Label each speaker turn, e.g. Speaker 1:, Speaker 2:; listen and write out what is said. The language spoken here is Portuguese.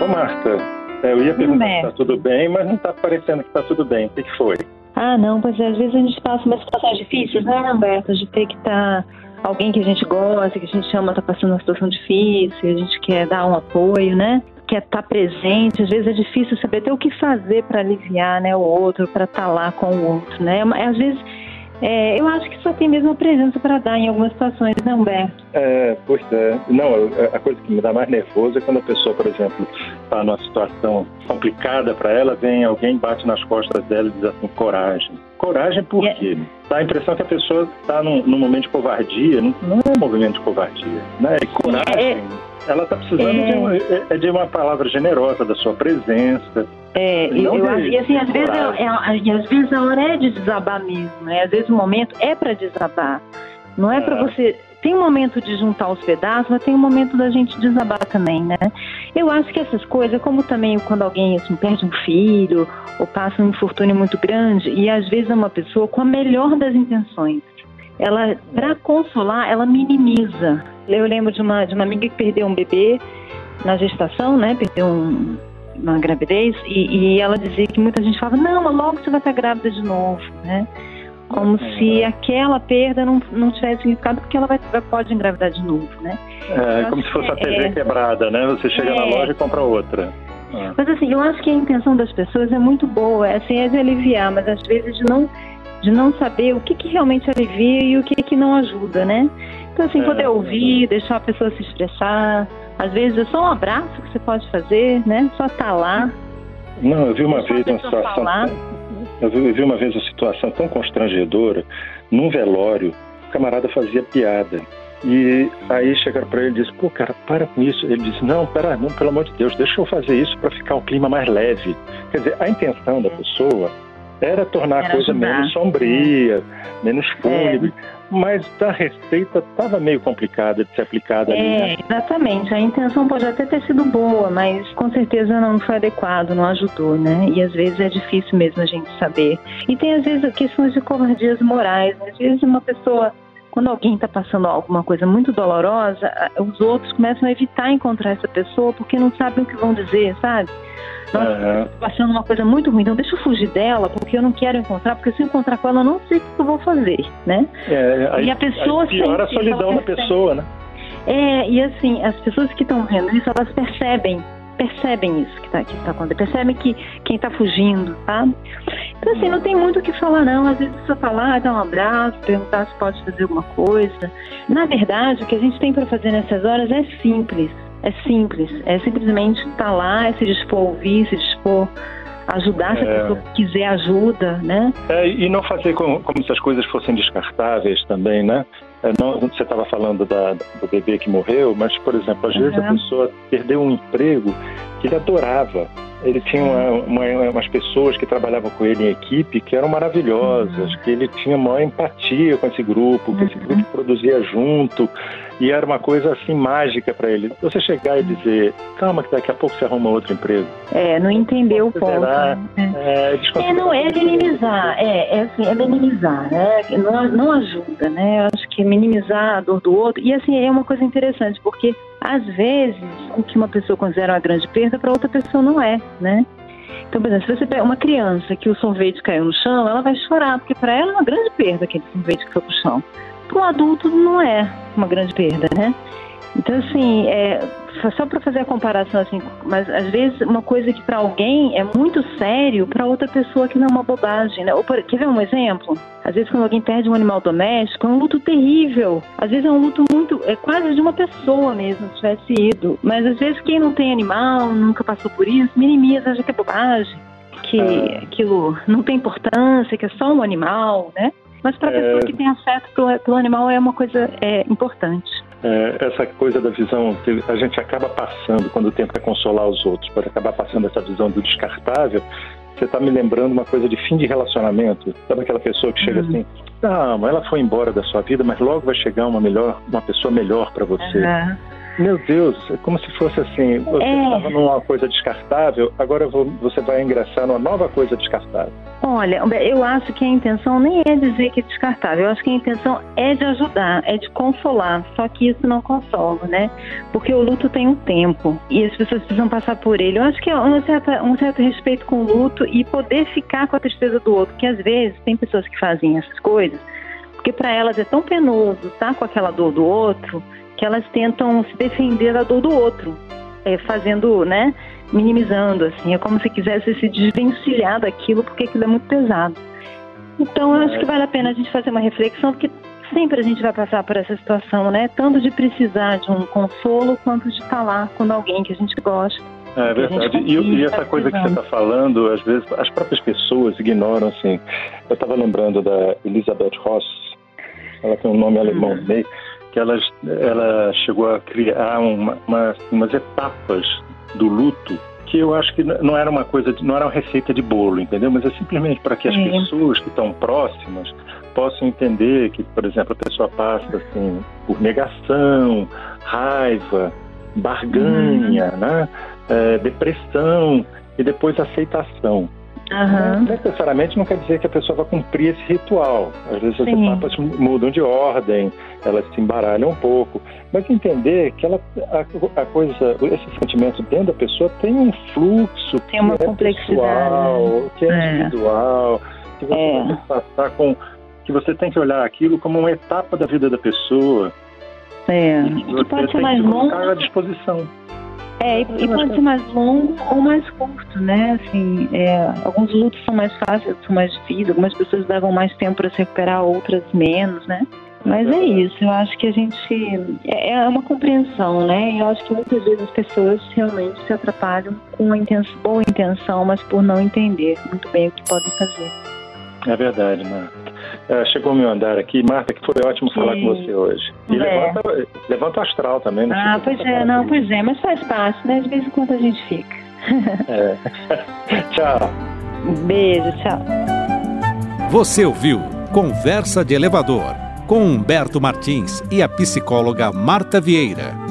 Speaker 1: Ô, Marta, é, eu ia perguntar se está tudo bem, mas não está parecendo que está tudo bem. O que, que foi?
Speaker 2: Ah, não, pois é, às vezes a gente passa umas situações difíceis, né, Humberto? De ter que estar. Tá alguém que a gente gosta, que a gente chama, está passando uma situação difícil, a gente quer dar um apoio, né? Quer estar tá presente, às vezes é difícil saber até o que fazer para aliviar né, o outro, para estar tá lá com o outro, né? Às vezes é, eu acho que só tem mesmo a presença para dar em algumas situações, né, Humberto?
Speaker 1: É, pois é. Não, a coisa que me dá mais nervoso é quando a pessoa, por exemplo, está numa situação complicada para ela, vem alguém, bate nas costas dela e diz assim, coragem. Coragem por quê? Yeah. Dá a impressão que a pessoa está num, num, momento de covardia, não, não, é um movimento de covardia, né? E coragem... É ela está precisando é... de, uma, é, é de, uma, palavra generosa, da sua presença.
Speaker 2: É, eu, eu e assim, às vezes, é, é, às vezes a hora é de desabar mesmo, né? Às vezes o momento é para desabar. Não é, é. para você. Tem um momento de juntar os pedaços, mas tem um momento da gente desabar também, né? Eu acho que essas coisas, como também quando alguém assim, perde um filho ou passa um infortúnio muito grande, e às vezes é uma pessoa com a melhor das intenções ela, para consolar, ela minimiza. Eu lembro de uma, de uma amiga que perdeu um bebê na gestação, né? Perdeu um, uma gravidez, e, e, ela dizia que muita gente falava, não, mas logo você vai estar grávida de novo, né? Como é. se aquela perda não, não tivesse significado, porque ela vai, pode engravidar de novo, né?
Speaker 1: É, como se fosse a TV é, quebrada, né? Você chega na é. loja e compra outra.
Speaker 2: É. Mas assim, eu acho que a intenção das pessoas é muito boa, é, assim, é de aliviar, mas às vezes de não de não saber o que, que realmente alivia e o que, que não ajuda, né? Então, assim, poder é, ouvir, deixar a pessoa se expressar. Às vezes é só um abraço que você pode fazer, né? Só estar tá lá.
Speaker 1: Não, eu vi uma vez uma situação. Falar. Eu vi, uma vez uma situação tão constrangedora. Num velório, o camarada fazia piada. E aí chegaram para ele e disse: Pô, cara, para com isso. Ele disse: Não, pera, não, pelo amor de Deus, deixa eu fazer isso para ficar o clima mais leve. Quer dizer, a intenção da pessoa era tornar era a coisa ajudar. menos sombria, é. menos fúnebre. É. Mas a receita estava meio complicada de ser aplicada
Speaker 2: é,
Speaker 1: ali. Né?
Speaker 2: Exatamente. A intenção pode até ter sido boa, mas com certeza não foi adequado, não ajudou, né? E às vezes é difícil mesmo a gente saber. E tem às vezes questões de covardias morais. Às vezes uma pessoa quando alguém está passando alguma coisa muito dolorosa, os outros começam a evitar encontrar essa pessoa porque não sabem o que vão dizer, sabe? Nossa, uhum. passando uma coisa muito ruim, então deixa eu fugir dela, porque eu não quero encontrar, porque se eu encontrar com ela, eu não sei o que eu vou fazer, né?
Speaker 1: É, aí, e a pessoa aí piora a solidão da pessoa, né?
Speaker 2: É, e assim, as pessoas que estão vendo isso, elas percebem percebem isso que está que tá acontecendo, percebem que quem está fugindo, tá? Então, assim, não tem muito o que falar, não. Às vezes só falar, dar um abraço, perguntar se pode fazer alguma coisa. Na verdade, o que a gente tem para fazer nessas horas é simples. É simples. É simplesmente estar tá lá, é se dispor a ouvir, se dispor a ajudar se a é. pessoa quiser ajuda, né?
Speaker 1: É, e não fazer como, como se as coisas fossem descartáveis também, né? É, não, você estava falando da, do bebê que morreu, mas, por exemplo, às uhum. vezes a pessoa perdeu um emprego que ele adorava. Ele tinha uma, uma, umas pessoas que trabalhavam com ele em equipe que eram maravilhosas, uhum. que ele tinha maior empatia com esse grupo, que esse grupo uhum. produzia junto. E era uma coisa assim mágica para ele. Você chegar e dizer, calma que daqui a pouco você arruma outro emprego.
Speaker 2: É, não entendeu o ponto. Né? É, é, não, é minimizar, é, é assim, é minimizar, né? Não, não ajuda, né? Eu acho que minimizar a dor do outro. E assim, é uma coisa interessante, porque às vezes o que uma pessoa considera uma grande perda, para outra pessoa não é, né? Então, por exemplo, se você pega uma criança que o sorvete caiu no chão, ela vai chorar, porque para ela é uma grande perda aquele sorvete que foi pro chão para um adulto não é uma grande perda, né? Então, assim, é, só para fazer a comparação, assim, mas às vezes uma coisa que para alguém é muito sério, para outra pessoa que não é uma bobagem, né? Ou, quer ver um exemplo? Às vezes quando alguém perde um animal doméstico, é um luto terrível. Às vezes é um luto muito, é quase de uma pessoa mesmo, se tivesse ido. Mas às vezes quem não tem animal, nunca passou por isso, minimiza, acha que é bobagem, que ah. aquilo não tem importância, que é só um animal, né? Mas para a é... pessoa que tem afeto pelo, pelo animal é uma coisa é, importante.
Speaker 1: É, essa coisa da visão a gente acaba passando quando tenta consolar os outros, pode acabar passando essa visão do descartável. Você está me lembrando uma coisa de fim de relacionamento. Sabe aquela pessoa que chega uhum. assim, não, ela foi embora da sua vida, mas logo vai chegar uma melhor, uma pessoa melhor para você. Uhum. Meu Deus, é como se fosse assim, você é. estava é... numa coisa descartável, agora você vai ingressar numa nova coisa descartável.
Speaker 2: Olha, eu acho que a intenção nem é dizer que é descartável, eu acho que a intenção é de ajudar, é de consolar, só que isso não consola, né? Porque o luto tem um tempo e as pessoas precisam passar por ele. Eu acho que é um certo, um certo respeito com o luto e poder ficar com a tristeza do outro, porque às vezes tem pessoas que fazem essas coisas porque para elas é tão penoso estar tá com aquela dor do outro que elas tentam se defender da dor do outro, é, fazendo, né, minimizando, assim, é como se quisesse se desvencilhar daquilo porque aquilo é muito pesado. Então eu acho que vale a pena a gente fazer uma reflexão, porque sempre a gente vai passar por essa situação, né? Tanto de precisar de um consolo quanto de lá com alguém que a gente gosta.
Speaker 1: É verdade. E, e, essa coisa que você está falando, às vezes as próprias pessoas ignoram, assim. Eu estava lembrando da Elizabeth Ross, ela tem um nome uhum. alemão meio, que ela, ela chegou a criar uma, uma, umas etapas do luto que eu acho que não era uma coisa, não era uma receita de bolo, entendeu? Mas é simplesmente para que as Sim. pessoas que estão próximas possam entender que, por exemplo, a pessoa passa assim por negação, raiva, barganha, uhum. né? É, depressão e depois aceitação. Uhum. Necessariamente não quer dizer que a pessoa vai cumprir esse ritual. Às vezes Sim. as etapas mudam de ordem, elas se embaralham um pouco. Mas entender que ela, a, a coisa, esse sentimento dentro da pessoa tem um fluxo
Speaker 2: tem uma
Speaker 1: que é pessoal, que é, é, individual, que você é. tem que passar com. que você tem que olhar aquilo como uma etapa da vida da pessoa.
Speaker 2: É. E pode ser mais longo.
Speaker 1: à disposição.
Speaker 2: É, e, e pode ser mais longo ou mais curto, né? Assim, é, alguns lutos são mais fáceis, são mais difíceis, algumas pessoas levam mais tempo para se recuperar, outras menos, né? Mas é isso, eu acho que a gente. É, é uma compreensão, né? Eu acho que muitas vezes as pessoas realmente se atrapalham com uma intenção, boa intenção, mas por não entender muito bem o que podem fazer.
Speaker 1: É verdade, Marta. É, chegou o meu andar aqui. Marta, que foi ótimo falar com você hoje. E é. levanta, levanta o astral também.
Speaker 2: Não ah, pois é, não, pois é, mas faz parte, né? De vez em quando a gente fica.
Speaker 1: É. tchau.
Speaker 2: Beijo, tchau.
Speaker 3: Você ouviu Conversa de Elevador com Humberto Martins e a psicóloga Marta Vieira.